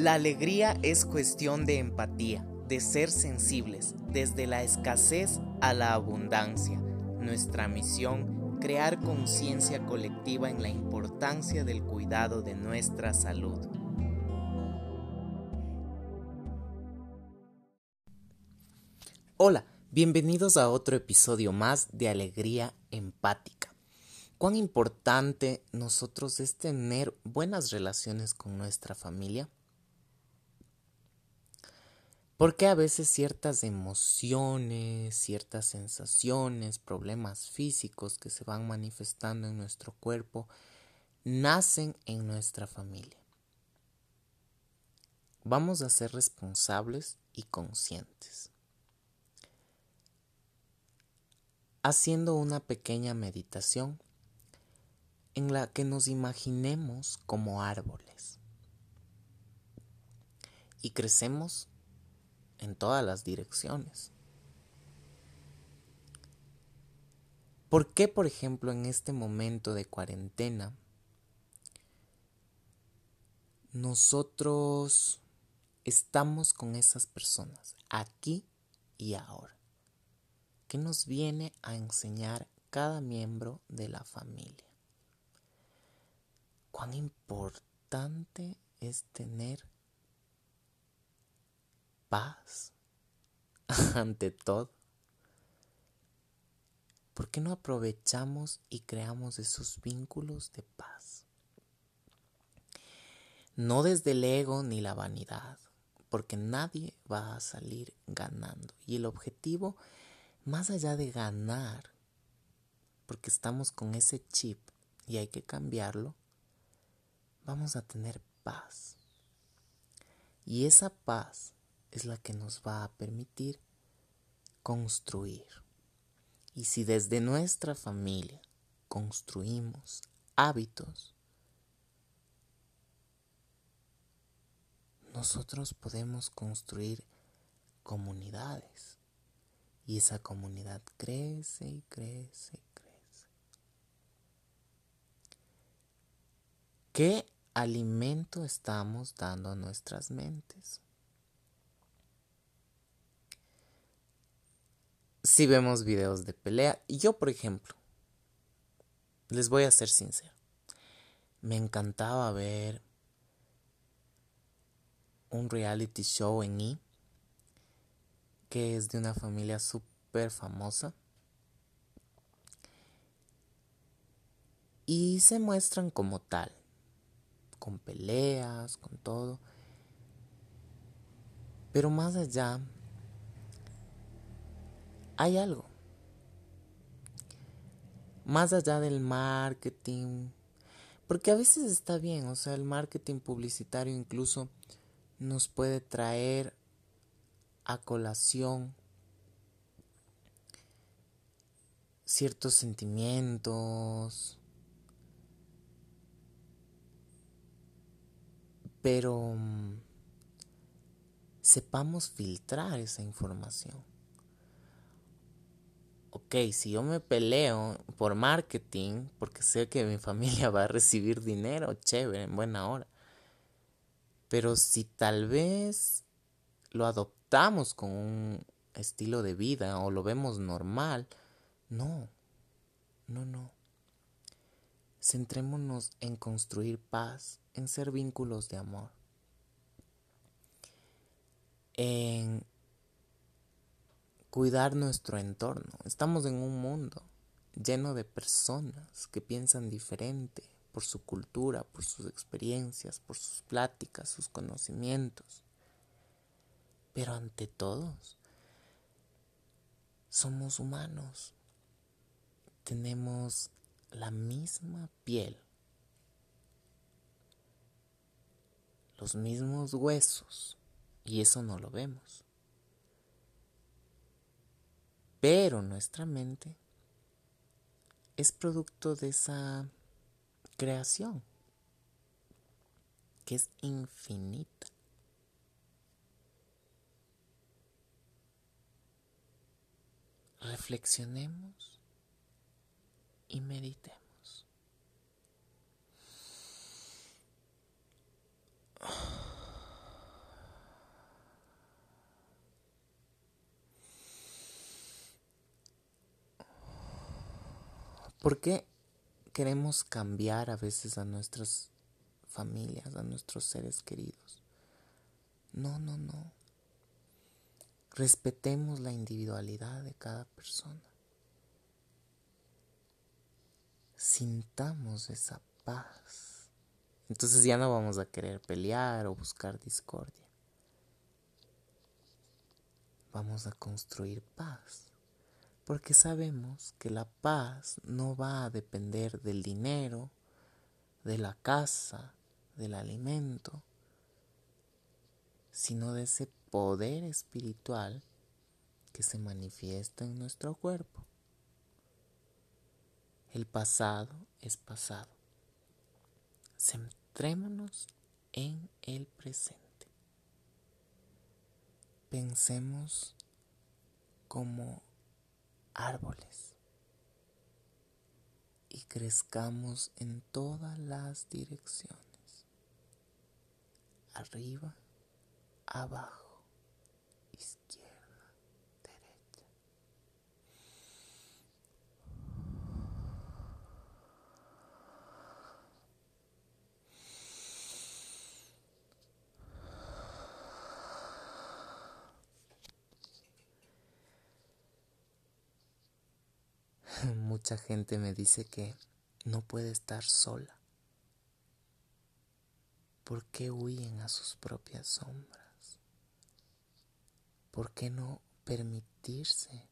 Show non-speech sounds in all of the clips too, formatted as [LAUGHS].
La alegría es cuestión de empatía, de ser sensibles, desde la escasez a la abundancia. Nuestra misión, crear conciencia colectiva en la importancia del cuidado de nuestra salud. Hola, bienvenidos a otro episodio más de Alegría Empática. Cuán importante nosotros es tener buenas relaciones con nuestra familia porque a veces ciertas emociones, ciertas sensaciones, problemas físicos que se van manifestando en nuestro cuerpo nacen en nuestra familia. Vamos a ser responsables y conscientes. Haciendo una pequeña meditación en la que nos imaginemos como árboles y crecemos en todas las direcciones. ¿Por qué, por ejemplo, en este momento de cuarentena nosotros estamos con esas personas aquí y ahora? ¿Qué nos viene a enseñar cada miembro de la familia? Cuán importante es tener paz [LAUGHS] ante todo. ¿Por qué no aprovechamos y creamos esos vínculos de paz? No desde el ego ni la vanidad, porque nadie va a salir ganando. Y el objetivo, más allá de ganar, porque estamos con ese chip y hay que cambiarlo, vamos a tener paz. Y esa paz es la que nos va a permitir construir. Y si desde nuestra familia construimos hábitos, nosotros podemos construir comunidades. Y esa comunidad crece y crece y crece. ¿Qué alimento estamos dando a nuestras mentes? Si vemos videos de pelea. Yo, por ejemplo, les voy a ser sincero. Me encantaba ver un reality show en I que es de una familia súper famosa. Y se muestran como tal, con peleas, con todo. Pero más allá hay algo. Más allá del marketing, porque a veces está bien, o sea, el marketing publicitario incluso nos puede traer a colación ciertos sentimientos, pero mm, sepamos filtrar esa información ok, si yo me peleo por marketing, porque sé que mi [LAUGHS] familia va a recibir dinero, chévere, en buena hora. Pero si tal vez lo adoptamos con un estilo de vida o lo vemos normal, no, no, no. Centrémonos en construir paz, en ser vínculos de amor, en cuidar nuestro entorno. Estamos en un mundo lleno de personas que piensan diferente por su cultura, por sus experiencias, por sus pláticas, sus conocimientos. Pero ante todos, somos humanos. Tenemos la misma piel, los mismos huesos, y eso no lo vemos. Pero nuestra mente es producto de esa creación que es infinita. Reflexionemos y meditemos. ¿Por qué queremos cambiar a veces a nuestras familias, a nuestros seres queridos? No, no, no. Respetemos la individualidad de cada persona. Sintamos esa paz. Entonces ya no vamos a querer pelear o buscar discordia. Vamos a construir paz porque sabemos que la paz no va a depender del dinero, de la casa, del alimento, sino de ese poder espiritual que se manifiesta en nuestro cuerpo. El pasado es pasado. Centrémonos en el presente. Pensemos como árboles y crezcamos en todas las direcciones, arriba, abajo, Mucha gente me dice que no puede estar sola. ¿Por qué huyen a sus propias sombras? ¿Por qué no permitirse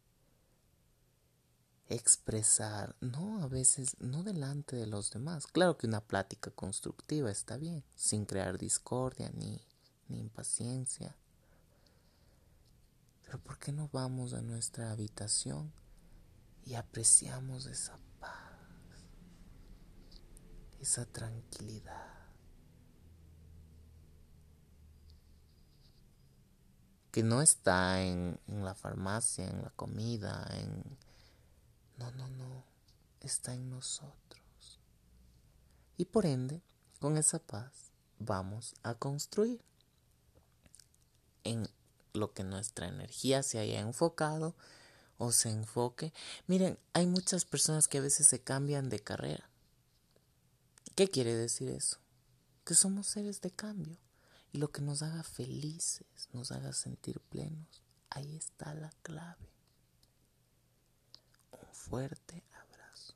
expresar? No, a veces no delante de los demás. Claro que una plática constructiva está bien, sin crear discordia ni, impaciencia. Pero ¿por qué no vamos a nuestra habitación y apreciamos esa paz, esa tranquilidad? que no está en, la farmacia, en la comida, en... No, no, no, está en nosotros. Y por ende, con esa paz vamos a construir en lo que nuestra energía se haya enfocado o se enfoque. Miren, hay muchas personas que a veces se cambian de carrera. ¿Qué quiere decir eso? Que somos seres de cambio y lo que nos haga felices, nos haga sentir plenos. Ahí está la clave. Un fuerte abrazo.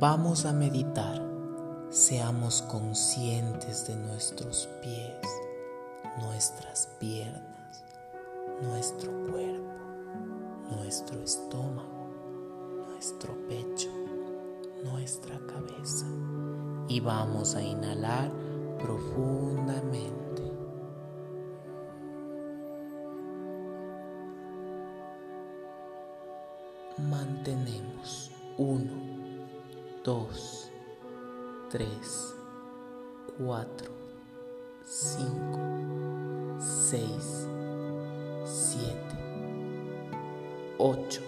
Vamos a meditar. Seamos conscientes de nuestros pies, nuestras piernas, nuestro cuerpo nuestro estómago, nuestro pecho, nuestra cabeza. Y vamos a inhalar profundamente. Mantenemos uno, dos, tres, cuatro, cinco, seis, siete. 8,